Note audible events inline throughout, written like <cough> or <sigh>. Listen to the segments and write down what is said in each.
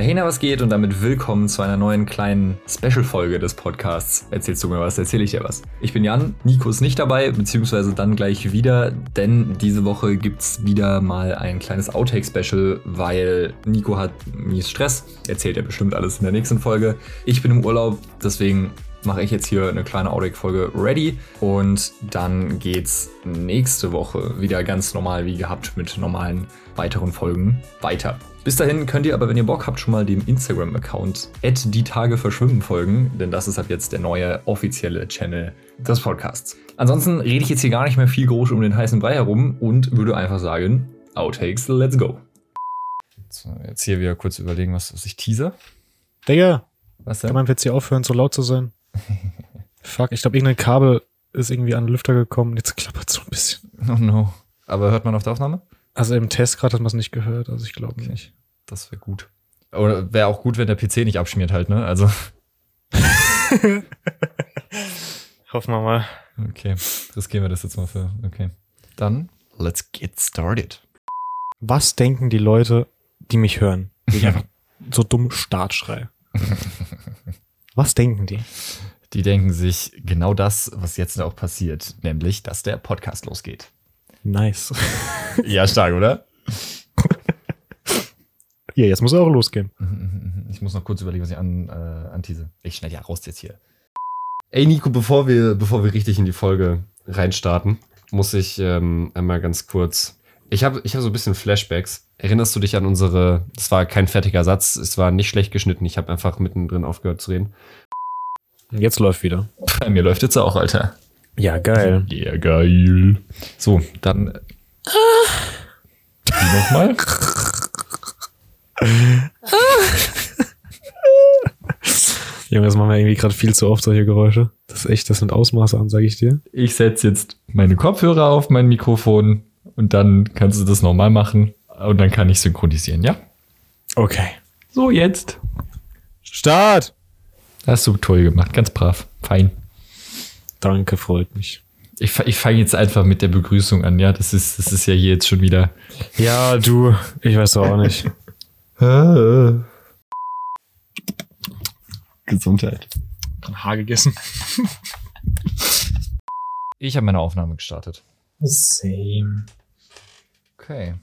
Hey, na, was geht? Und damit willkommen zu einer neuen kleinen Special-Folge des Podcasts. Erzählst du mir was, erzähle ich dir was. Ich bin Jan, Nico ist nicht dabei, beziehungsweise dann gleich wieder, denn diese Woche gibt's wieder mal ein kleines Outtake-Special, weil Nico hat mies Stress. Erzählt er bestimmt alles in der nächsten Folge. Ich bin im Urlaub, deswegen mache ich jetzt hier eine kleine Outtake-Folge ready und dann geht's nächste Woche wieder ganz normal wie gehabt mit normalen weiteren Folgen weiter. Bis dahin könnt ihr aber, wenn ihr Bock habt, schon mal dem Instagram-Account die Tage verschwimmen folgen, denn das ist ab jetzt der neue offizielle Channel des Podcasts. Ansonsten rede ich jetzt hier gar nicht mehr viel groß um den heißen Brei herum und würde einfach sagen, Outtakes, let's go. So, jetzt hier wieder kurz überlegen, was, was ich teaser. Digga, Was kann mein PC aufhören, so laut zu sein? Fuck, ich glaube, irgendein Kabel ist irgendwie an den Lüfter gekommen. Jetzt klappert so ein bisschen. Oh no. Aber hört man auf der Aufnahme? Also im Test gerade hat man es nicht gehört, also ich glaube Okay. nicht. Das wäre gut. Oder wäre auch gut, wenn der PC nicht abschmiert halt, ne? Also, <laughs> Hoffen wir mal. okay. Riskieren wir das jetzt mal für. Okay. Dann, let's get started. Was denken die Leute, die mich hören? Ich <laughs> einfach so dumm Start schrei. <laughs> Was denken die? Die denken sich genau das, was jetzt auch passiert, nämlich, dass der Podcast losgeht. Nice. <laughs> Ja, stark, oder? <laughs> Ja, jetzt muss er auch losgehen. <laughs> Ich muss noch kurz überlegen, was ich an, äh, antease. Ich schneide ja raus jetzt hier. Ey, Nico, bevor wir, bevor wir richtig in die Folge reinstarten, muss ich ähm, einmal ganz kurz. Ich habe ich hab so ein bisschen Flashbacks. Erinnerst du dich an unsere. Das war kein fertiger Satz, es war nicht schlecht geschnitten. Ich habe einfach mittendrin aufgehört zu reden. Jetzt läuft wieder. Bei mir läuft jetzt auch, Alter. Ja, geil. Ja, geil. So, dann. Die nochmal. <laughs> Junge, das machen wir irgendwie gerade viel zu oft solche Geräusche. Das ist echt, das sind Ausmaße an, sage ich dir. Ich setze jetzt meine Kopfhörer auf mein Mikrofon und dann kannst du das nochmal machen und dann kann ich synchronisieren, ja? Okay. So, jetzt. Start! Hast du toll gemacht, ganz brav. Fein. Danke, freut mich. Ich, ich fange jetzt einfach mit der Begrüßung an, ja? Das ist, das ist ja hier jetzt schon wieder. Ja, du, ich weiß doch auch nicht. <laughs> Gesundheit. Ein Haar gegessen. Ich habe meine Aufnahme gestartet. Same. Okay.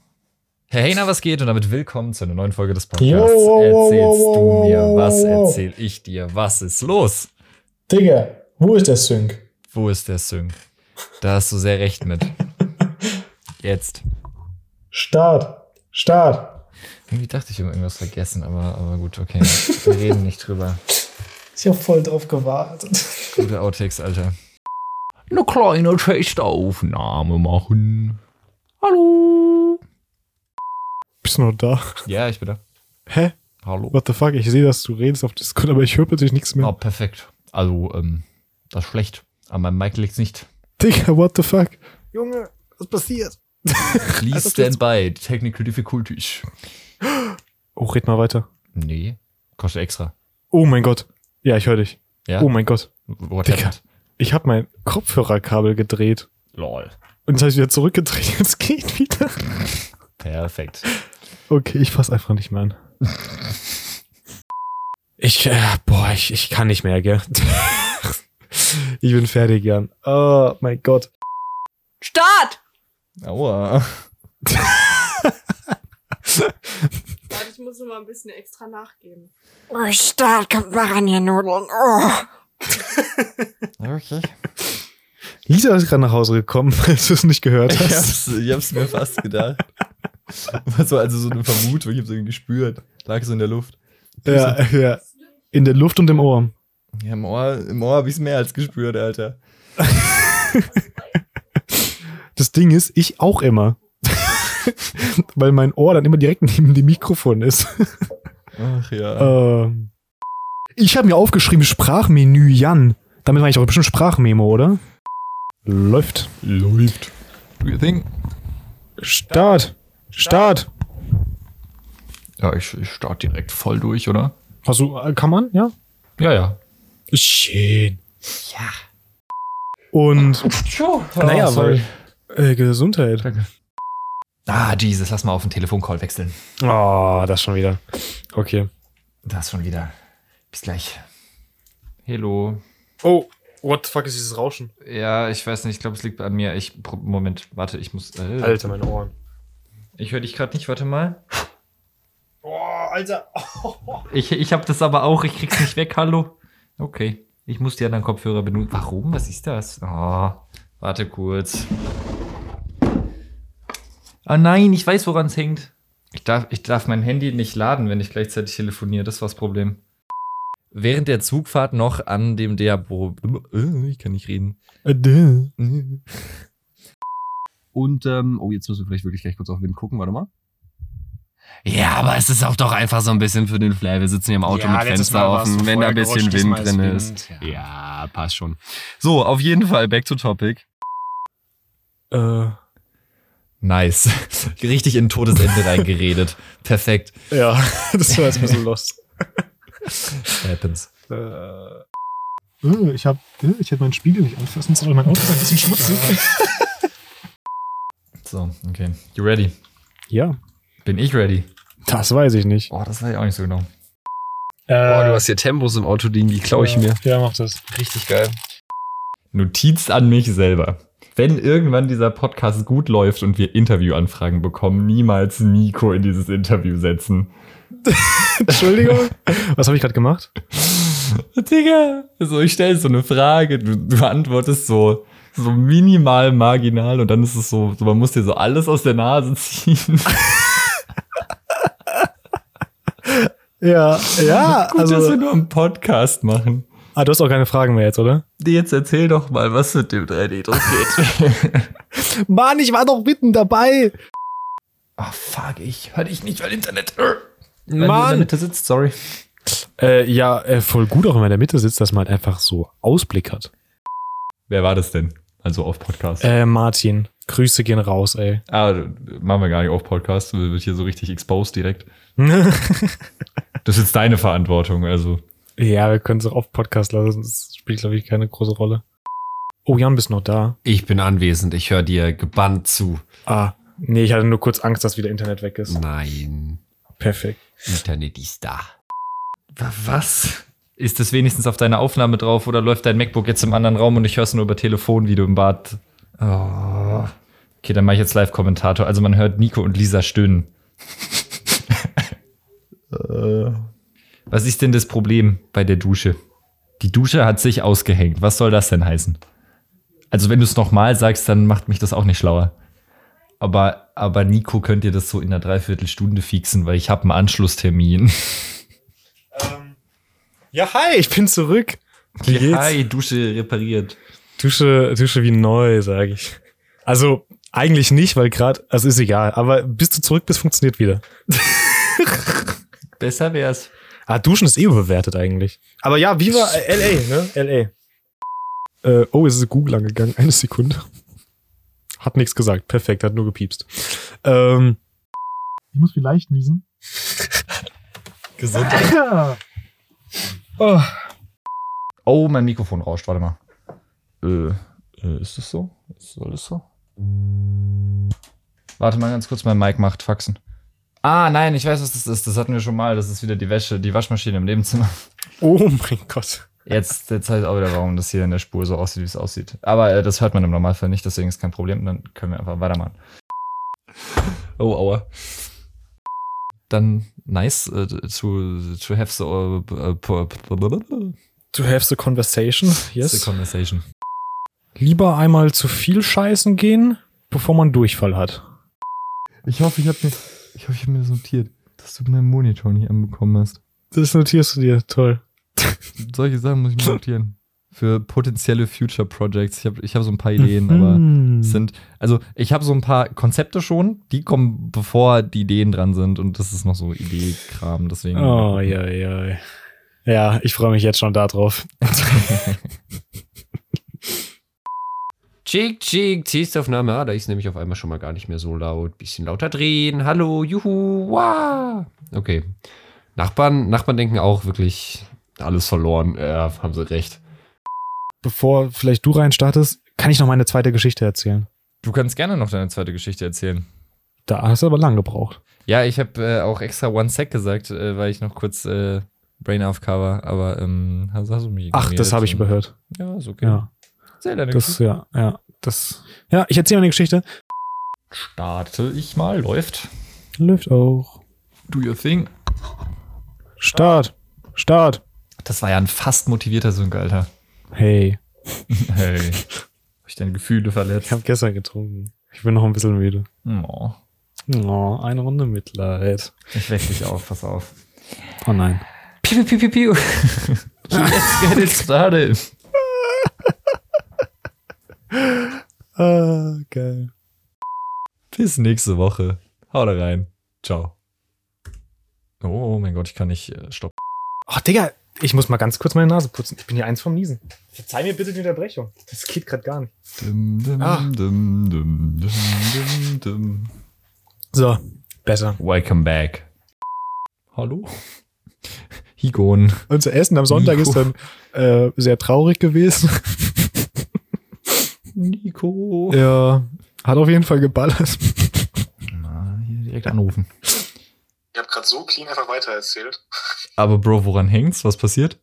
Hey, hey, na, was geht? Und damit willkommen zu einer neuen Folge des Podcasts. Yo, Erzählst du mir, was erzähl ich dir? Was ist los? Digga, wo ist der Sync? Wo ist der Sync? Da hast du sehr recht mit. <laughs> Jetzt. Start. Start. Irgendwie dachte ich, ich habe irgendwas vergessen, aber, aber gut, okay. Wir <laughs> reden nicht drüber. Ich hab voll drauf gewartet. Gute Outtakes, Alter. Eine kleine Testaufnahme machen. Hallo. Bist du noch da? Ja, ich bin da. Hä? Hallo. What the fuck? Ich sehe, dass du redest auf Discord, aber ich höre plötzlich nichts mehr. Oh, perfekt. Also, ähm, das ist schlecht. An meinem Mic liegt's nicht. Digga, what the fuck? Junge, was passiert? Please stand by. Technical difficulties. Oh, red mal weiter. Nee. Kostet extra. Oh mein Gott. Ja, ich höre dich. Ja? Oh mein Gott. What Digga. happened? Ich habe mein Kopfhörerkabel gedreht. Lol. Und jetzt habe ich wieder zurückgedreht. <laughs> Jetzt geht wieder. Perfekt. Okay, ich fass einfach nicht mehr an. Ich, äh, boah, ich, ich kann nicht mehr, gell? <laughs> ich bin fertig, Jan. Oh mein Gott. Start! Aua. Warte, ich muss noch mal ein bisschen extra nachgeben. Oh, Start, kommt Nudeln. Oh. Okay. Lisa ist gerade nach Hause gekommen, <laughs> als du es nicht gehört Ich hast. ich hab's mir fast gedacht. <laughs> Was war also so eine Vermutung, ich hab's irgendwie gespürt. Lag so in der Luft. Ja, ja. In der Luft und im Ohr. Ja, im Ohr, im Ohr hab ich's mehr als gespürt, Alter. <laughs> Das Ding ist, ich auch immer. Weil mein Ohr dann immer direkt neben dem Mikrofon ist. Ach ja. Ähm, ich habe mir aufgeschrieben Sprachmenü Jan. Damit meine ich auch bestimmt Sprachmemo, oder? Läuft. Läuft. Do you think? Start. Start. Ja, ich, ich starte direkt voll durch, oder? Hast du, äh, kann man, ja? Ja, ja. Schön. Ja. Und, naja, weil, äh, Gesundheit. Ah, Jesus, lass mal auf den Telefoncall wechseln. Oh, das schon wieder. Okay. Das schon wieder. Bis gleich. Hello. Oh, what the fuck ist dieses Rauschen? Ja, ich weiß nicht, ich glaube, es liegt an mir. Ich. Moment, warte, ich muss. Äh, Alter, meine Ohren. Ich höre dich gerade nicht, warte mal. Oh, Alter. <laughs> Ich, ich habe das aber auch, ich krieg's nicht weg, hallo. Okay. Ich muss die anderen Kopfhörer benutzen. Warum? Was ist das? Oh, warte kurz. Ah nein, ich weiß, woran es hängt. Ich darf, ich darf mein Handy nicht laden, wenn ich gleichzeitig telefoniere. Das war das Problem. Während der Zugfahrt noch an dem Diabo. Äh, Ich kann nicht reden. Und, ähm, oh, jetzt müssen wir vielleicht wirklich gleich kurz auf Wind gucken. Warte mal. Ja, aber es ist auch doch einfach so ein bisschen für den Flair. Wir sitzen hier im Auto mit Fenster offen, wenn da ein bisschen Wind drin ist. Ja. passt schon. So, auf jeden Fall, back to topic. Äh, Nice. <laughs> Richtig in Todesende reingeredet. <laughs> Perfekt. ja, <laughs> das war jetzt ein bisschen lost. <laughs> Happens. Äh, äh, ich hab, äh, ich hätte meinen Spiegel nicht anfassen sollen. Mein Auto ist ein bisschen schmutzig. <laughs> So, okay. You ready? Ja, Bin ich ready? das weiß ich nicht. Oh, das weiß ich auch nicht so genau. Äh, Oh, du hast hier Tempos im Auto liegen, die klaue ich ja, mir. Ja, mach das. Richtig geil. Notiz an mich selber. Wenn irgendwann dieser Podcast gut läuft und wir Interviewanfragen bekommen, niemals Nico in dieses Interview setzen. <laughs> <laughs> Entschuldigung. Was habe ich gerade gemacht? Digga, so ich stelle so eine Frage, du, du antwortest so, so minimal marginal und dann ist es so, so, man muss dir so alles aus der Nase ziehen. <laughs> Ja, ja. Gut, dass wir also, nur einen Podcast machen. ah, du hast auch keine Fragen mehr jetzt, oder? Jetzt erzähl doch mal, was mit dem 3D-Druck geht. <laughs> Mann, ich war doch mitten dabei. Ah, fuck, ich hör dich nicht, weil Internet. Weil du in der. Mitte sitzt, sorry. Äh, ja, äh, voll gut, auch wenn man in der Mitte sitzt, dass man halt einfach so Ausblick hat. Wer war das denn? Also auf Podcast. Äh, Martin, Grüße gehen raus, ey. Ah, machen wir gar nicht auf Podcast, wird hier so richtig exposed direkt. <laughs> Das ist jetzt deine Verantwortung, also. ja, wir können es auch auf Podcast lassen. Das spielt, glaube ich, keine große Rolle. Oh, Jan, bist noch da? Ich bin anwesend, ich höre dir gebannt zu. Ah, nee, ich hatte nur kurz Angst, dass wieder Internet weg ist. Nein, Perfekt. Internet ist da. Wa- Was? Ist das wenigstens auf deiner Aufnahme drauf oder läuft dein MacBook jetzt im anderen Raum und ich höre es nur über Telefon, wie du im Bad. Oh. Okay, dann mache ich jetzt Live-Kommentator. Also man hört Nico und Lisa stöhnen. Äh. Was ist denn das Problem bei der Dusche? Die Dusche hat sich ausgehängt. Was soll das denn heißen? Also wenn du es nochmal sagst, dann macht mich das auch nicht schlauer. Aber, aber Nico könnt ihr das so in einer Dreiviertelstunde fixen, weil ich habe einen Anschlusstermin. <laughs> Ja, hi, ich bin zurück. Wie geht's? Hi, Dusche repariert. Dusche, Dusche wie neu, sage ich. Also, eigentlich nicht, weil gerade, also ist egal, aber bis du zurück bist, funktioniert wieder. <laughs> Besser wär's. Ah, Duschen ist eh überbewertet eigentlich. Aber ja, Viva äh, LA, ne? LA. Äh, oh, es ist Google angegangen. Eine Sekunde. Hat nichts gesagt. Perfekt, hat nur gepiepst. Ähm, ich muss vielleicht niesen. <laughs> Gesund. <laughs> Oh. Oh, mein Mikrofon rauscht. Warte mal. Äh, äh, ist das so? Ist alles so? Warte mal ganz kurz, mein Mic macht Faxen. Ah, nein, ich weiß, was das ist. Das hatten wir schon mal. Das ist wieder die Wäsche, die Waschmaschine im Nebenzimmer. oh mein Gott. Jetzt, jetzt halt auch wieder, warum das hier in der Spur so aussieht, wie es aussieht. Aber äh, das hört man im Normalfall nicht, deswegen ist kein Problem. Dann können wir einfach weitermachen. Oh, aua. Dann nice äh, to, to have the, uh, uh, To have the conversation, the yes. conversation. Lieber einmal zu viel scheißen gehen, bevor man Durchfall hat. Ich hoffe, ich habe mir, ich hoffe, ich habe mir das notiert, dass du meinen Monitor nicht anbekommen hast. Das notierst du dir, toll. <laughs> Solche Sachen muss ich mir notieren. Für potenzielle Future Projects. Ich habe ich hab so ein paar Ideen, aber Mhm. es sind, also ich habe so ein paar Konzepte schon, die kommen bevor die Ideen dran sind und das ist noch so Idee-Kram, deswegen. Oh, ja, ja. Ja, ich freue mich jetzt schon darauf. <laughs> Chick, chick, Testaufnahme. Ah, da ist nämlich auf einmal schon mal gar nicht mehr so laut. Bisschen lauter drehen. Hallo, juhu, wow. Okay. Nachbarn, Nachbarn denken auch wirklich alles verloren. Ja, haben sie recht. Bevor vielleicht du reinstartest, kann ich noch meine zweite Geschichte erzählen. Du kannst gerne noch deine zweite Geschichte erzählen. Da hast du aber lang gebraucht. Ja, ich habe äh, auch extra One Sec gesagt, äh, weil ich noch kurz äh, Brain AFK war, aber ähm, hast, hast du mich Ach, das habe ich ignoriert? überhört. Ja, ist okay. Ja, Erzähl deine das, ja, ja, das. Ja, ich erzähle eine Geschichte. Starte ich mal, läuft. Läuft auch. Do your thing. Start. Start. Das war ja ein fast motivierter Sync, Alter. Hey, Hey. Hab ich deine Gefühle verletzt? ich habe gestern getrunken. Ich bin noch ein bisschen müde. Oh, Oh, eine Runde Mitleid. ich weck dich auf, pass auf. Oh nein. Piu, piu, piu, piu. Let's get it started. <laughs> Ah, geil. Bis nächste Woche. Hau da rein. Ciao. Oh mein Gott, ich kann nicht äh, stoppen. Oh, Digga, ich muss mal ganz kurz meine Nase putzen. Ich bin hier eins vom Niesen. Verzeih mir bitte die Unterbrechung. Das geht gerade gar nicht. Dum, dum, Ah. dum, dum, dum, dum, dum. So, besser. Welcome back. Hallo? <laughs> Higon. Unser Essen am Sonntag Nico. ist dann äh, sehr traurig gewesen. <laughs> Nico. ja, hat auf jeden Fall geballert. Na, hier direkt anrufen. Ich habe gerade so clean einfach weitererzählt. Aber Bro, woran hängt's? Was passiert?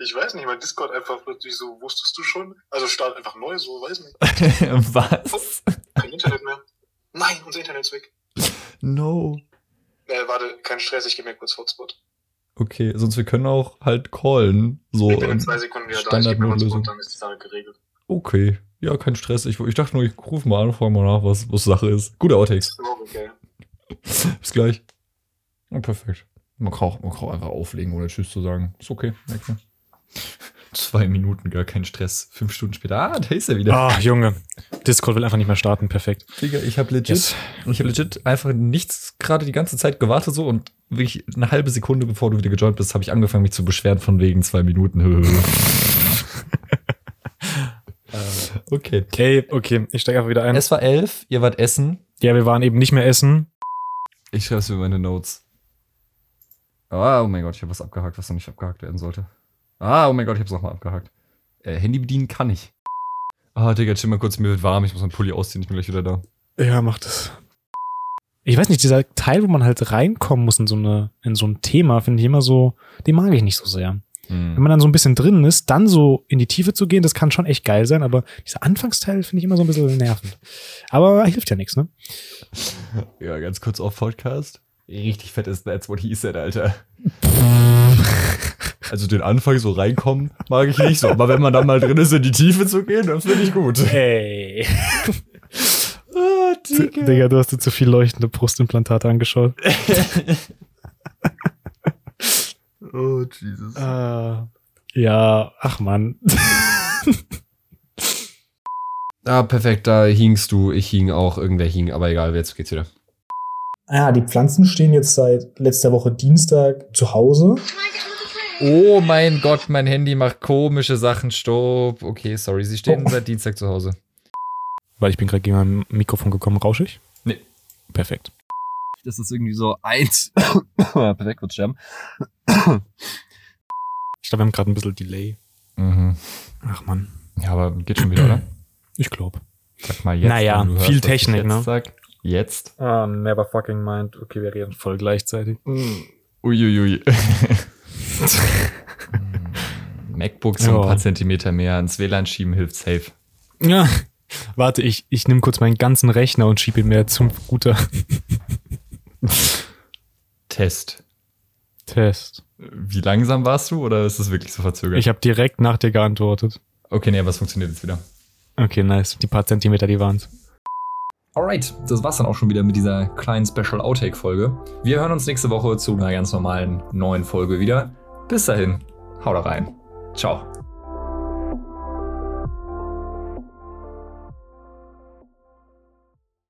Ich weiß nicht, mein Discord einfach plötzlich so, wusstest du schon? Also start einfach neu, so, weiß nicht. <laughs> Was? Kein Internet mehr. Nein, unser Internet ist weg. No. Äh, warte, kein Stress, ich gebe mir kurz Hotspot. Okay, sonst wir können auch halt callen. So. ich bin in zwei Sekunden wieder da, ich gebe mir. Hotspot, dann ist die Sache geregelt. Okay. Ja, kein Stress. Ich, ich dachte nur, ich rufe mal an, frage mal nach, was, was Sache ist. Gute Outtakes. Oh, okay. <laughs> Bis gleich. Ja, perfekt. Man kann, auch, man kann auch einfach auflegen, ohne Tschüss zu sagen. Ist okay. Okay. <laughs> Zwei Minuten, gar kein Stress. Fünf Stunden später. Ah, da ist er wieder. Ah, Junge. Discord will einfach nicht mehr starten. Perfekt. Digga, ich habe legit, Yes. ich habe legit einfach nichts gerade die ganze Zeit gewartet so und wirklich eine halbe Sekunde bevor du wieder gejoint bist, habe ich angefangen mich zu beschweren von wegen zwei Minuten. <laughs> okay. Okay, okay. Ich steige einfach wieder ein. Es war elf, ihr wart essen. Ja, wir waren eben nicht mehr essen. Ich schreibe mir meine Notes. Ah, oh mein Gott, ich habe was abgehakt, was noch nicht abgehakt werden sollte. Ah, oh mein Gott, ich habe es nochmal abgehakt. Äh, Handy bedienen kann ich. Ah, Digga, chill mal kurz, mir wird warm, ich muss meinen Pulli ausziehen, ich bin gleich wieder da. Ja, mach das. Ich weiß nicht, dieser Teil, wo man halt reinkommen muss in so, eine, in so ein Thema, finde ich immer so, den mag ich nicht so sehr. Hm. Wenn man dann so ein bisschen drin ist, dann so in die Tiefe zu gehen, das kann schon echt geil sein, aber dieser Anfangsteil finde ich immer so ein bisschen nervend. Aber hilft ja nichts, ne? <laughs> Ja, ganz kurz auf Podcast. Richtig fett ist That's What He Said, Alter. Also den Anfang so reinkommen mag ich nicht so, aber wenn man dann mal drin ist, in die Tiefe zu gehen, dann finde ich gut. Ey. <laughs> Ah, Digga, du hast dir zu viel leuchtende Brustimplantate angeschaut. <laughs> Oh, Jesus. Ah, ja, ach man. Ah, perfekt, da hingst du, ich hing auch, irgendwer hing, aber egal, jetzt geht's wieder. Ah, die Pflanzen stehen jetzt seit letzter Woche Dienstag zu Hause. Oh mein Gott, mein Handy macht komische Sachen. Stopp. Okay, sorry, sie stehen seit Dienstag zu Hause. Weil ich bin gerade gegen mein Mikrofon gekommen, rauschig? Nee. Perfekt. Das ist irgendwie so eins. <coughs> Perfekt, kurz sterben. Ich glaube, wir haben gerade ein bisschen Delay. Mhm. Ach man. Ja, aber geht schon wieder, oder? Ich glaube. Sag mal jetzt. Naja, viel Technik, jetzt ne? Sag. Jetzt. Ah, never fucking mind. Okay, wir reden voll gleichzeitig. Uiuiui. <laughs> MacBooks Ja. ein paar Zentimeter mehr ins WLAN schieben hilft safe. Ja. Warte, ich, ich nehme kurz meinen ganzen Rechner und schiebe ihn mir zum Router. Test. Test. Wie langsam warst du oder ist es wirklich so verzögert? Ich habe direkt nach dir geantwortet. okay, nee, aber es funktioniert jetzt wieder. Okay, nice. Die paar Zentimeter, die waren's. Alright, das war's dann auch schon wieder mit dieser kleinen Special Outtake-Folge. Wir hören uns nächste Woche zu einer ganz normalen neuen Folge wieder. Bis dahin, haut rein. Ciao.